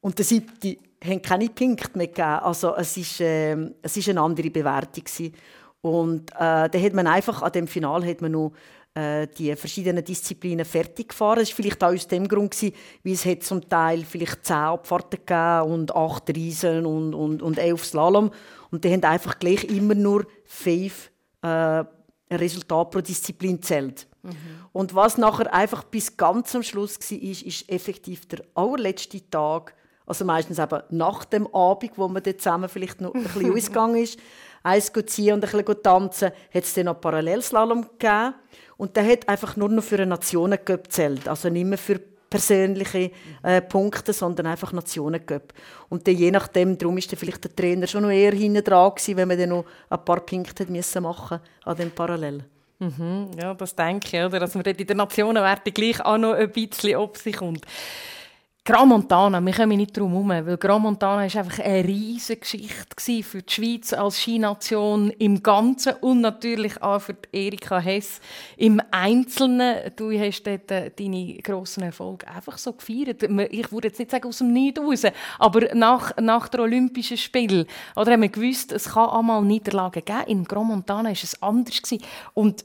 und der siebte haben keine Punkte mehr gegeben. Also, es ist, ähm, es ist eine andere Bewertung gewesen. Und äh, da hat man einfach an dem Final hat man noch äh, die verschiedenen Disziplinen fertig gefahren. Das war vielleicht auch aus dem Grund, gewesen, weil es zum Teil vielleicht zehn Abfahrten gegeben und acht Riesen und, und, und elf Slalom. Und die haben einfach gleich immer nur fünf äh, Resultat pro Disziplin zählt. Und was nachher einfach bis ganz am Schluss war, ist, ist effektiv der allerletzte Tag, also meistens eben nach dem Abend, wo man dort zusammen vielleicht noch ein bisschen ausgegangen ist, eins ziehen und ein bisschen tanzen, hat es dann noch Parallelslalom gegeben. Und der hat einfach nur noch für einen Nationencup gezählt. Also nicht mehr für persönliche äh, Punkte, sondern einfach Nationencup. Und dann, je nachdem, darum ist dann vielleicht der Trainer schon noch eher hinten dran gewesen, wenn man dann noch ein paar Punkte müssen machen an dem Parallel. Mhm, ja, das denke ich, oder? dass man in der Nationenwerte gleich auch noch ein bisschen auf sich kommt. Gran Montana, wir kommen nicht drum herum, weil Gran Montana ist einfach eine riesige Geschichte für die Schweiz als Skination im Ganzen und natürlich auch für Erika Hess im Einzelnen. Du hast dort äh, deine grossen Erfolge einfach so gefeiert. Ich würde jetzt nicht sagen aus dem Nichts raus, aber nach, nach der Olympischen Spiel oder haben wir gewusst, es kann einmal Niederlagen geben. In Gran Montana war es anders und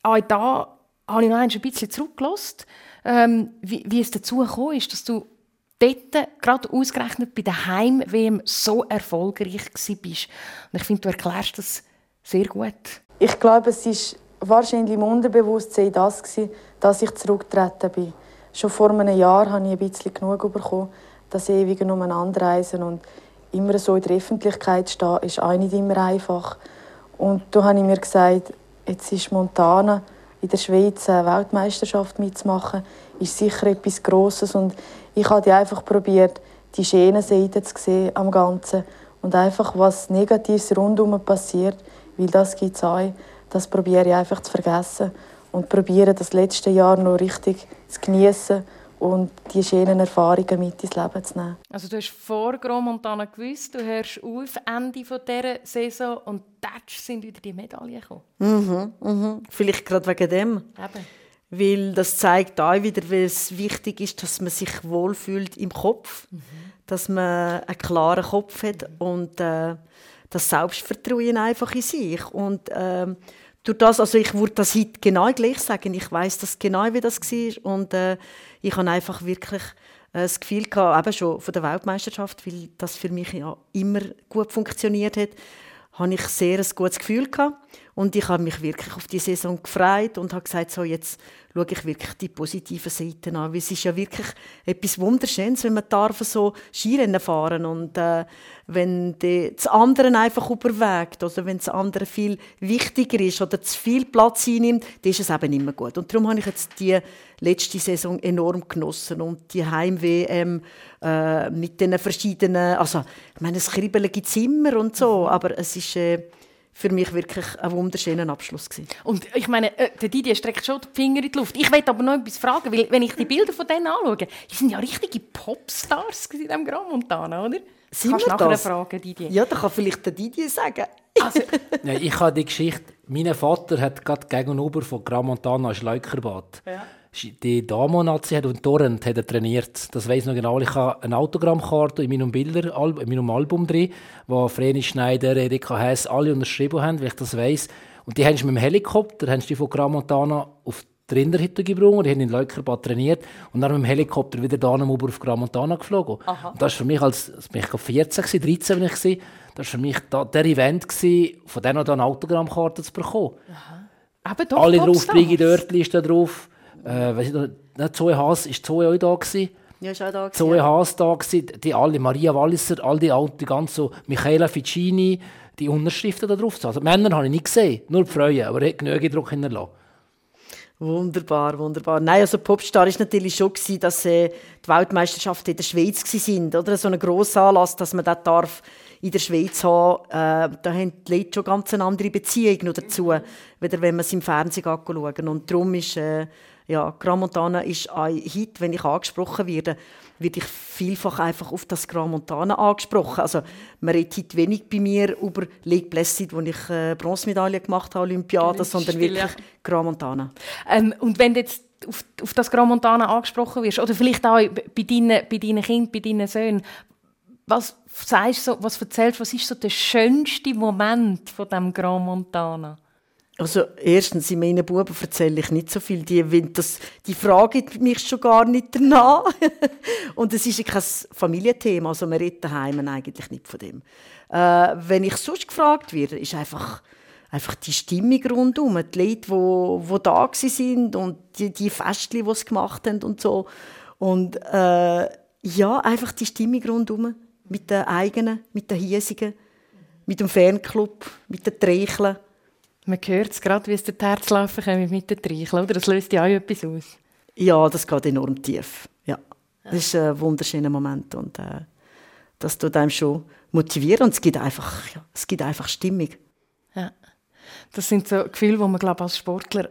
auch da habe ich noch ein bisschen zurückgelassen ähm, wie, wie es dazu gekommen ist, dass du dort, gerade ausgerechnet bei der Heim-WM, so erfolgreich bist. Und ich finde, du erklärst das sehr gut. Ich glaube, es war wahrscheinlich im Unterbewusstsein das, dass ich zurückgetreten bin. Schon vor einem Jahr habe ich ein bisschen genug bekommen, das ewige Umeinanderreisen und immer so in der Öffentlichkeit stehen, ist auch nicht immer einfach. Und da habe ich mir gesagt, jetzt ist Montana in der Schweiz eine Weltmeisterschaft mitzumachen, ist sicher etwas Grosses. Und ich habe einfach probiert, die schönen Seiten zu sehen am Ganzen. Und einfach, was Negatives rundherum passiert, weil das gibt es auch, das probiere ich einfach zu vergessen. Und probiere das letzte Jahr noch richtig zu genießen und die schönen Erfahrungen mit ins Leben zu nehmen. Also du hast vor Grand Montana gewusst, du hörst auf Ende dieser Saison und tatsch sind wieder die Medaillen gekommen. Mhm, mhm. Vielleicht gerade wegen dem. Eben. Weil das zeigt auch wieder, wie es wichtig ist, dass man sich wohlfühlt im Kopf, mhm. dass man einen klaren Kopf hat und äh, das Selbstvertrauen einfach in sich. Und äh, durch das, also ich würde das heute genau gleich sagen, ich weiß das genau, wie das war und äh, ich habe einfach wirklich äh, das Gefühl gehabt, eben schon von der Weltmeisterschaft, weil das für mich ja immer gut funktioniert hat, habe ich sehr ein gutes Gefühl gehabt. Und ich habe mich wirklich auf die Saison gefreut und habe gesagt, so jetzt schaue ich wirklich die positiven Seiten an. Weil es ist ja wirklich etwas Wunderschönes, wenn man darf so Skirennen fahren und äh, wenn die, das andere einfach überwegt oder wenn das andere viel wichtiger ist oder zu viel Platz einnimmt, dann ist es eben mehr gut. Und darum habe ich jetzt die letzte Saison enorm genossen und die Heim-WM äh, mit den verschiedenen, also ich meine, das Kribbeln gibt es immer und so, aber es ist... Äh, für mich wirklich ein wunderschöner Abschluss gewesen. Und ich meine, äh, der Didier streckt schon die Finger in die Luft. Ich wollte aber noch etwas fragen, weil wenn ich die Bilder von denen anschaue, die sind ja richtige Popstars in diesem Grand Montana, oder? Sind Kannst wir nachher das? fragen, Didier? Ja, da kann vielleicht der Didier sagen. Also, Nein, ich habe die Geschichte. Mein Vater hat gerade gegenüber von Gran Montana ein Schleukerbad. Ja. Die Damo-Nazi hat und Torrent hat er trainiert. Das weiß noch genau. Ich habe eine Autogrammkarte in meinem Bilder, in meinem Album drin, wo Vreni Schneider, Erika Hess alle unterschrieben haben, weil ich das weiß. Und die haben mit dem Helikopter, haben die von Gran Montana auf die Rinderhütte gebracht, die haben in Leukerbad trainiert und dann mit dem Helikopter wieder da oben auf Gran Montana geflogen. Aha. Und das war für mich, als als ich glaube 14, 13 bin ich, das war für mich da, der Event, gewesen, von denen eine Autogrammkarte zu bekommen. eben doch Alle drauf, Popstars. Brigi Dörtli ist da drauf. Äh, noch, nicht, Zoe Haas, ist Zoe auch da gewesen? Ja, ist auch da. gewesen, Zoe ja. Haas da gewesen, die alle, Maria Walliser, all die alten, ganz so, Michaela Ficini, die Unterschriften da drauf. Also die Männer habe ich nicht gesehen, nur die Frauen, aber er hat genügend Druck hinterlassen. Wunderbar, wunderbar. Nein, also Popstar ist natürlich schon gewesen, dass äh, die Weltmeisterschaften in der Schweiz sind, oder so ein grosser Anlass, dass man das darf in der Schweiz haben. Äh, da haben die Leute schon ganz eine andere Beziehung noch dazu, weder wenn man es im Fernsehen schauen. Und darum ist äh, ja, Gran Montana ist ein Hit, wenn ich angesprochen werde, werde ich vielfach einfach auf das Gran Montana angesprochen. Also man redet heute wenig bei mir über Lake Placid, wo ich äh, Bronzemedaille gemacht habe, Olympiade, sondern wirklich Gran Montana. Ähm, und wenn du jetzt auf, auf das Gran Montana angesprochen wirst, oder vielleicht auch bei deinen, bei deinen Kindern, bei deinen Söhnen, was sagst du, was erzählst, was ist so der schönste Moment von dem Gran Montana? Also erstens, in meinen Buben erzähle ich nicht so viel. Die, das, die fragen mich schon gar nicht danach. Und es ist ja kein Familienthema. Also wir reden daheim eigentlich nicht von dem. Äh, wenn ich sonst gefragt werde, ist einfach, einfach die Stimmung rundherum. Die Leute, die wo, wo da sind und die, die Festchen, die sie gemacht haben und so. Und äh, ja, einfach die Stimmung rundherum. Mit den eigenen, mit den hiesigen. mit dem Fanclub, mit den Treicheln. Man hört es gerade, wie es der Herz laufen kommt mit den Treicheln, oder? Das löst ja auch etwas aus. Ja, das geht enorm tief. Ja. Das ist ein wunderschöner Moment und äh, das tut einem schon motivieren und es gibt einfach, ja, es gibt einfach Stimmung. Ja. Das sind so Gefühle, die man glaube als Sportler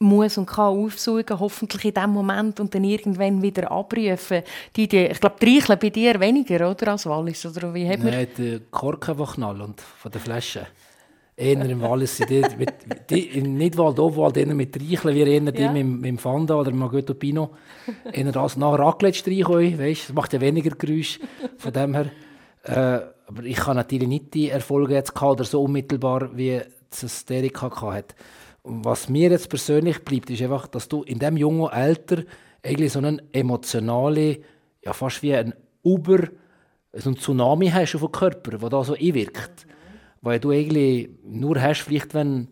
muss und kann aufsuchen, hoffentlich in dem Moment und dann irgendwann wieder abrufen. Die, die, ich glaube, die Reicheln bei dir weniger, oder, als Wallis? Oder wie hat man... Nein, der Kork einfach knallen und von der Flasche. Eher im Wallis sind die, mit, die, nicht Wald, Obwald, eher mit Reicheln, wie eher die ja. mit, mit dem Fanda oder Magotto Pino. Eher das nach Raclette streichen, weißt, das macht ja weniger Geräusch, von dem her. Äh, aber ich habe natürlich nicht die Erfolge jetzt gehabt, oder so unmittelbar, wie es Erika hatte. Und was mir jetzt persönlich bleibt, ist einfach, dass du in dem jungen Alter eigentlich so eine emotionale, ja fast wie ein Uber, so ein Tsunami hast auf dem Körper, der da so einwirkt. Mhm. Weil du eigentlich nur hast, vielleicht wenn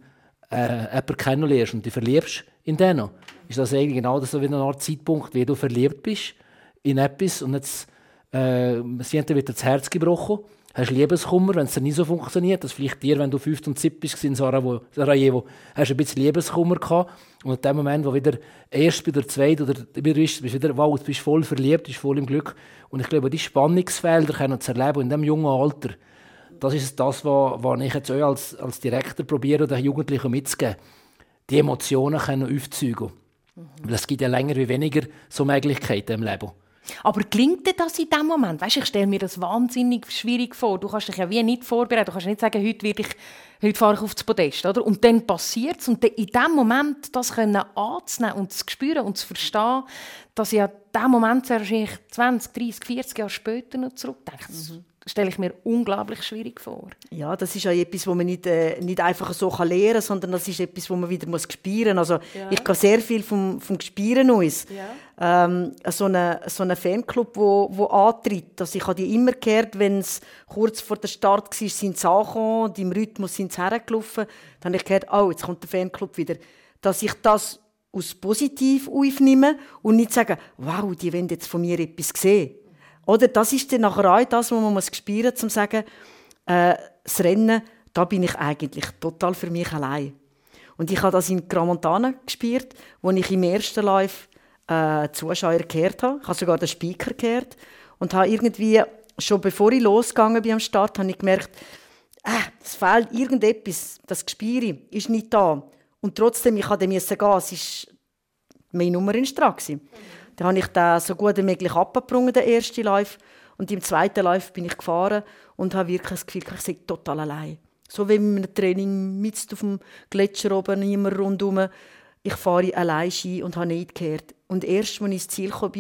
äh, jemanden kennenlernst und dich verliebst in den. Ist das eigentlich genau so wie eine Art Zeitpunkt, wie du verliebt bist in etwas und jetzt äh, sie dir wieder das Herz gebrochen hast Liebeskummer, wenn es nicht so funktioniert. Das vielleicht dir, wenn du 15 und 7 bist in Sarajevo, Sarajevo hast ein bisschen Liebeskummer gehabt. Und in dem Moment, wo wieder erst, wieder zweit oder wieder bist, bist wieder, wow, du bist voll verliebt, bist voll im Glück. Und ich glaube, die Spannungsfelder können zu erleben in diesem jungen Alter, das ist das, was, was ich jetzt auch als, als Direktor probiere, den Jugendlichen mitzugeben. Die Emotionen können aufzeigen. Mhm. Es gibt ja länger wie weniger so Möglichkeiten im Leben. Aber gelingt dir das in dem Moment? Weißt, ich stelle mir das wahnsinnig schwierig vor. Du kannst dich ja wie nicht vorbereiten. Du kannst nicht sagen, heute, werde ich, heute fahre ich auf das Podest. Oder? Und dann passiert es. Und in dem Moment das können anzunehmen und zu spüren und zu verstehen, dass ja der Moment wahrscheinlich 20, 30, 40 Jahre später noch zurückdenkt. Mhm stelle ich mir unglaublich schwierig vor. Ja, das ist ja etwas, was man nicht, äh, nicht einfach so kann lernen kann, sondern das ist etwas, was man wieder muss spüren muss. Also ja. ich gehe sehr viel vom, vom Gespüren aus. Ja. Ähm, so einen so eine Fanclub, wo, wo antritt. Also ich habe die immer gehört, wenn es kurz vor der Start war, sind sie angekommen und im Rhythmus sind sie hergelaufen. Dann habe ich gehört, oh, jetzt kommt der Fanclub wieder. Dass ich das aus positiv aufnehme und nicht sagen, wow, die wollen jetzt von mir etwas sehen. Oder das ist dann nachher auch das, was man muss spüren muss, um zu sagen, äh, das Rennen, da bin ich eigentlich total für mich allein. Und ich habe das in Gramontana gespielt, wo ich im ersten Live äh, Zuschauer gehört habe. Ich habe sogar den Speaker gehört und habe irgendwie schon bevor ich losgegangen bin am Start, habe ich gemerkt, äh, es fehlt irgendetwas, das Gespüre ist nicht da. Und trotzdem, ich musste gehen, es war meine Nummer in Straße. Mhm. Dann habe ich den so gut wie möglich abgebrungen, den ersten Live. Und im zweiten Live bin ich gefahren und habe wirklich das Gefühl, ich sei total allein. So wie mit einem Training, mit auf dem Gletscher oben, niemand rundherum. Ich fahre allein Ski und habe nicht gekehrt. Und erst, als ich ins Ziel kam,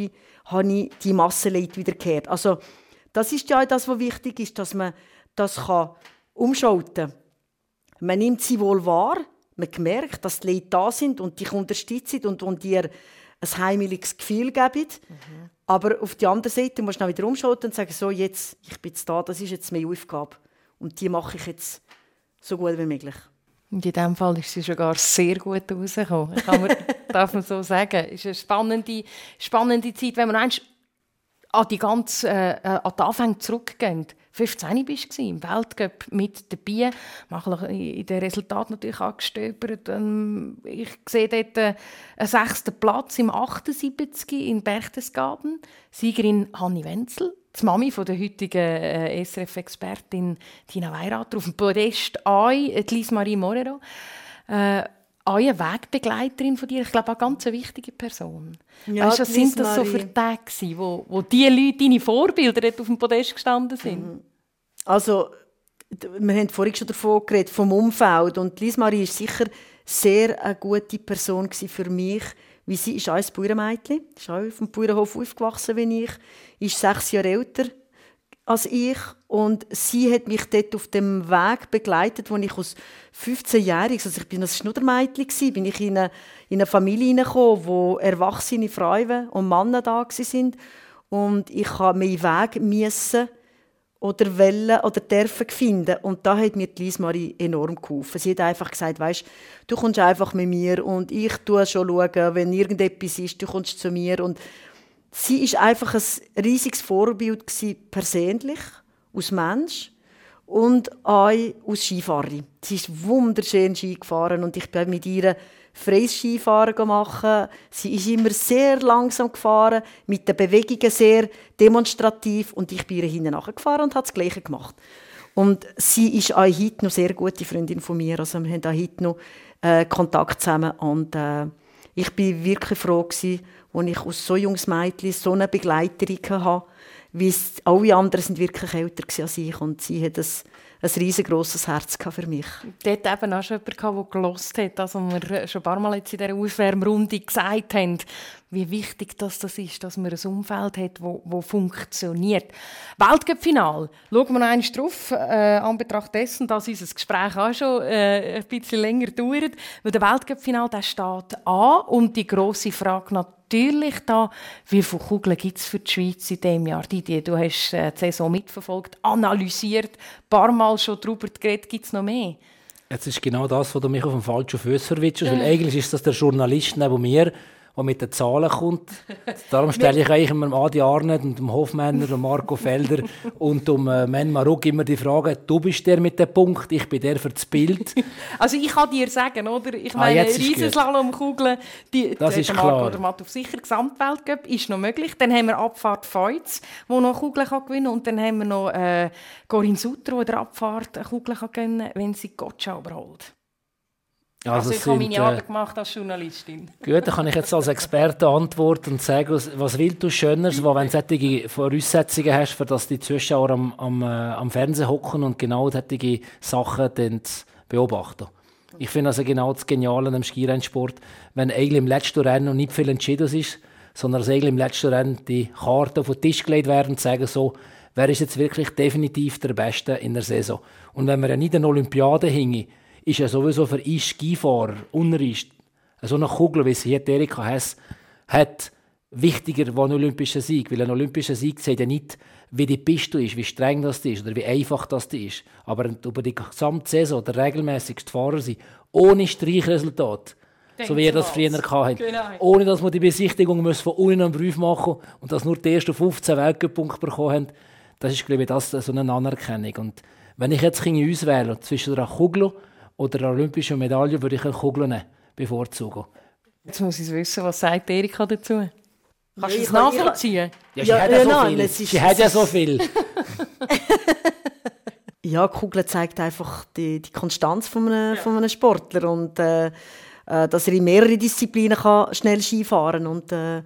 habe ich die Massenleute wieder gekehrt. Also, das ist ja das, was wichtig ist, dass man das umschalten kann. Man nimmt sie wohl wahr, man merkt, dass die Leute da sind und dich unterstützen und, und dir ein heimeliges Gefühl geben. Mhm. Aber auf der anderen Seite musst du dann wieder umschalten und sagen, so, jetzt, ich bin jetzt da, das ist jetzt meine Aufgabe. Und die mache ich jetzt so gut wie möglich. Und in diesem Fall ist sie sogar sehr gut rausgekommen. Kann man, darf man so sagen. Es ist eine spannende, spannende Zeit, wenn man an die ganze äh, äh, an die Anfänge zurückgeht. 15 bist du im Weltcup mit dabei. Mache in den Resultaten natürlich angestöbert. Ähm, ich sehe dort einen sechsten Platz im 78 in Berchtesgaden. Siegerin Hanni Wenzel, die Mami von der heutigen äh, SRF-Expertin Tina Weirater. Auf dem Podest Ai, Lise Marie Morero. Äh, eine Wegbegleiterin von dir, ich glaube, eine ganz wichtige Person. Ja, weißt, was sind das so für Tage, wo, wo die Leute, deine Vorbilder, dort auf dem Podest gestanden sind? Mhm. Also, wir haben vorhin schon davon geredet, vom Umfeld. Und Lise Marie war sicher sehr eine gute Person für mich, wie sie ist auch ein Bauernmädchen, ist auch auf dem Bauernhof aufgewachsen wie ich, ist sechs Jahre älter als ich. Und sie hat mich dort auf dem Weg begleitet, wo ich als 15-jähriges, also ich bin ein Schnuddermädchen bin ich in eine, in eine Familie hineingekommen, wo erwachsene Frauen und Männer da sind. Und ich habe meinen Weg müssen oder wollen oder dürfen finden. Und da hat mir Lise Marie enorm geholfen. Sie hat einfach gesagt, weißt, du kommst einfach mit mir und ich tue schon schauen, wenn irgendetwas ist, du kommst zu mir. Und sie ist einfach ein riesiges Vorbild persönlich, als Mensch. und auch aus Skifahrerin. Sie ist wunderschön Ski gefahren und ich bin mit ihr freies Skifahren machen. Sie ist immer sehr langsam gefahren, mit den Bewegungen sehr demonstrativ und ich bin ihr hinten nachgefahren und habe das Gleiche gemacht. Und sie ist auch heute noch sehr gute Freundin von mir. Also wir haben auch heute noch äh, Kontakt zusammen und äh, ich bin wirklich froh gewesen, als ich aus so junges Mädchen so eine Begleiterin hatte, wie alle anderen sind wirklich älter als ich und sie hat ein ein riesengroßes Herz für mich. Dort eben auch schon jemand, der gelost hat, also wir schon ein paar Mal jetzt in dieser Aufwärmrunde gesagt haben, wie wichtig das, das ist, dass man ein Umfeld hat, das, das funktioniert. Weltcup-Final. Schauen wir noch einmal drauf, äh, an Betracht dessen, dass unser Gespräch auch schon äh, ein bisschen länger dauert. Weil der Weltcup-Final steht an und die grosse Frage natürlich da, wie viele Kugeln gibt es für die Schweiz in diesem Jahr? Didier, du hast äh, die Saison mitverfolgt, analysiert, ein paar Mal schon darüber geredet, gibt es noch mehr? Jetzt ist genau das, was du mich auf dem falschen Fuß verwitschst, weil eigentlich ist das der Journalist neben mir, der mit den Zahlen kommt. Darum stelle ich eigentlich immer Adi Arnett und dem Hofmänner und Marco Felder und dem äh, Men Maruk immer die Frage, du bist der mit dem Punkt, ich bin der für das Bild. Also ich kann dir sagen, oder? Ich ah, meine, Riesenslalomkugeln, die, das ist Marco klar. oder Matuf sicher, Gesamtweltcup ist noch möglich. Dann haben wir Abfahrt Feuz, wo noch Kugeln kann gewinnen und dann haben wir noch äh, Corinne Sutro, der Abfahrt Kugeln kann gewinnen, wenn sie Gotcha überholt. Also, also ich habe meine Arbeit äh, gemacht als Journalistin. Gut, dann kann ich jetzt als Experte antworten und sagen, was willst du Schöneres, wo, wenn du solche Voraussetzungen hast, für dass die Zuschauer am, am, äh, am Fernsehen hocken und genau solche Sachen dann beobachten. Ich finde also genau das Geniale am Skirennsport, wenn eigentlich im letzten Rennen noch nicht viel entschieden ist, sondern dass eigentlich im letzten Rennen die Karten auf den Tisch gelegt werden und sagen so, wer ist jetzt wirklich definitiv der Beste in der Saison. Und wenn wir ja nicht eine Olympiade hingen, ist ja sowieso für einen Skifahrer, Unerist, so eine Kugel, wie sie hier Erika Hess hat, wichtiger als ein olympischer Sieg. Weil ein olympischer Sieg zeigt ja nicht, wie die Piste ist, wie streng das ist oder wie einfach das ist. Aber über die gesamte Saison der regelmäßigste Fahrer sein, ohne Streichresultat. Denkt so wie er das früher hatte. Genau. Ohne dass man die Besichtigung von unten einen Brief machen muss und dass nur die ersten 15 Weltcup-Punkte bekommen haben. Das ist, glaube ich, das, so eine Anerkennung. Und wenn ich jetzt auswählen zwischen einer Kugel oder eine olympische Medaille würde ich eine Kugel bevorzugen. Jetzt muss ich wissen, was sagt Erika dazu? Kannst du es nachvollziehen? Ja, sie ja, hat ja, so nein, viel. Sie hat ja so viel. ja, die Kugel zeigt einfach die, die Konstanz von einem, ja. von einem Sportler und äh, äh dass er in mehrere Disziplinen kann schnell Skifahren kann. Und, äh,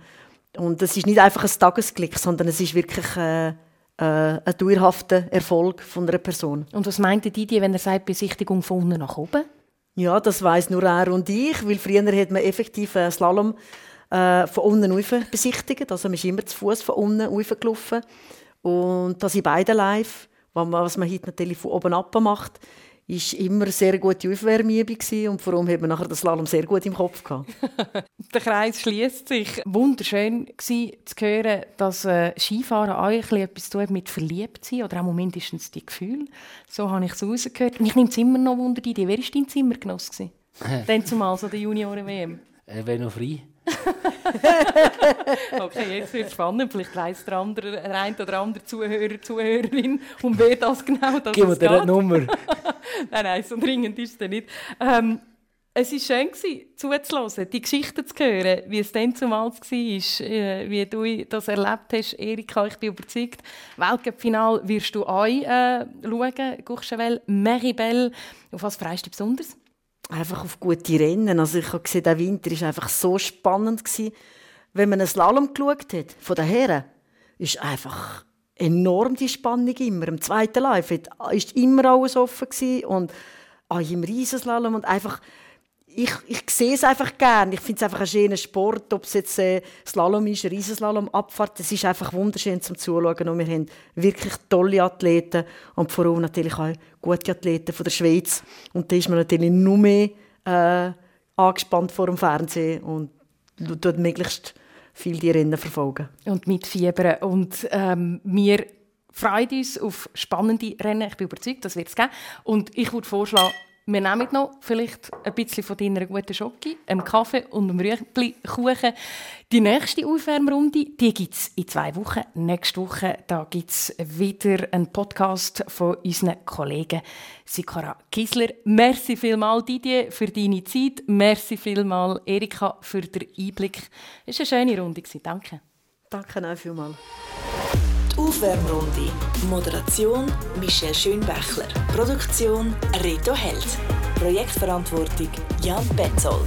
und es ist nicht einfach ein Tagesglück, sondern es ist wirklich... Äh, äh, ein dauerhafter Erfolg von einer Person. Und was meint Didier, wenn er sagt, Besichtigung von unten nach oben? Ja, das weiß nur er und ich, weil früher hat man effektiv einen Slalom äh, von unten rauf besichtigt. Also man ist immer zu Fuß von unten rauf gelaufen. Und das in beiden live, was man heute natürlich von oben ab macht ist immer sehr gute Aufwärmübung und vor allem hat man nachher das Slalom sehr gut im Kopf gehabt. Der Kreis schließt sich. Wunderschön war zu hören, dass äh, Skifahren auch etwas zu tun mit verliebt sein oder auch mindestens die Gefühle. So habe ich es rausgehört. Mich nimmt es immer noch Wunder, die Wer war dein Zimmergenoss? Dann zumal so der Junioren-WM. Er wäre noch frei. okay, jetzt wird es spannend. Vielleicht weiss der, andere, der ein oder andere Zuhörer, Zuhörerin, um wer das genau das Gib mir eine Nummer. nein, nein, so dringend ist es nicht. Ähm, es war schön, zuzuhören, die Geschichten zu hören, wie es dann zumals war, äh, wie du das erlebt hast. Erika, ich bin überzeugt, Weltcup-Final wirst du auch äh, schauen, Courchevel, Meribel. Auf was freust du dich besonders? Einfach auf gute Rennen. Also ich habe gesehen, der Winter war einfach so spannend gewesen. Wenn man einen Slalom geschaut hat, von den Herren, ist einfach enorm die Spannung immer. Im zweiten Live war immer alles offen gewesen und auch im Riesenslalom und einfach ich, ich sehe es einfach gerne. Ich finde es einfach ein schöner Sport, ob es jetzt äh, Slalom ist, Riesenslalom, Abfahrt. Es ist einfach wunderschön zum Zuschauen und wir haben wirklich tolle Athleten und vor allem natürlich auch gute Athleten von der Schweiz. Und da ist man natürlich nur mehr äh, angespannt vor dem Fernsehen und tut möglichst viel die Rennen verfolgen. Und mitfiebern. Und ähm, wir freuen uns auf spannende Rennen. Ich bin überzeugt, das wird es geben. Und ich würde vorschlagen, Wir nehmen noch vielleicht ein bisschen von deiner guten Schocke, einem Kaffee und einem Rüebli-Kuchen. Die nächste Aufwärmrunde gibt es in zwei Wochen. Nächste Woche gibt es wieder einen Podcast von unseren Kollegen Sikora Kisler. Merci vielmal Didier für deine Zeit. Merci vielmal Erika für den Einblick. Es war eine schöne Runde. Danke. Danke auch vielmals. Die Aufwärmrunde. Moderation Michelle Schönbächler. Produktion Reto Held. Projektverantwortung Jan Betzold.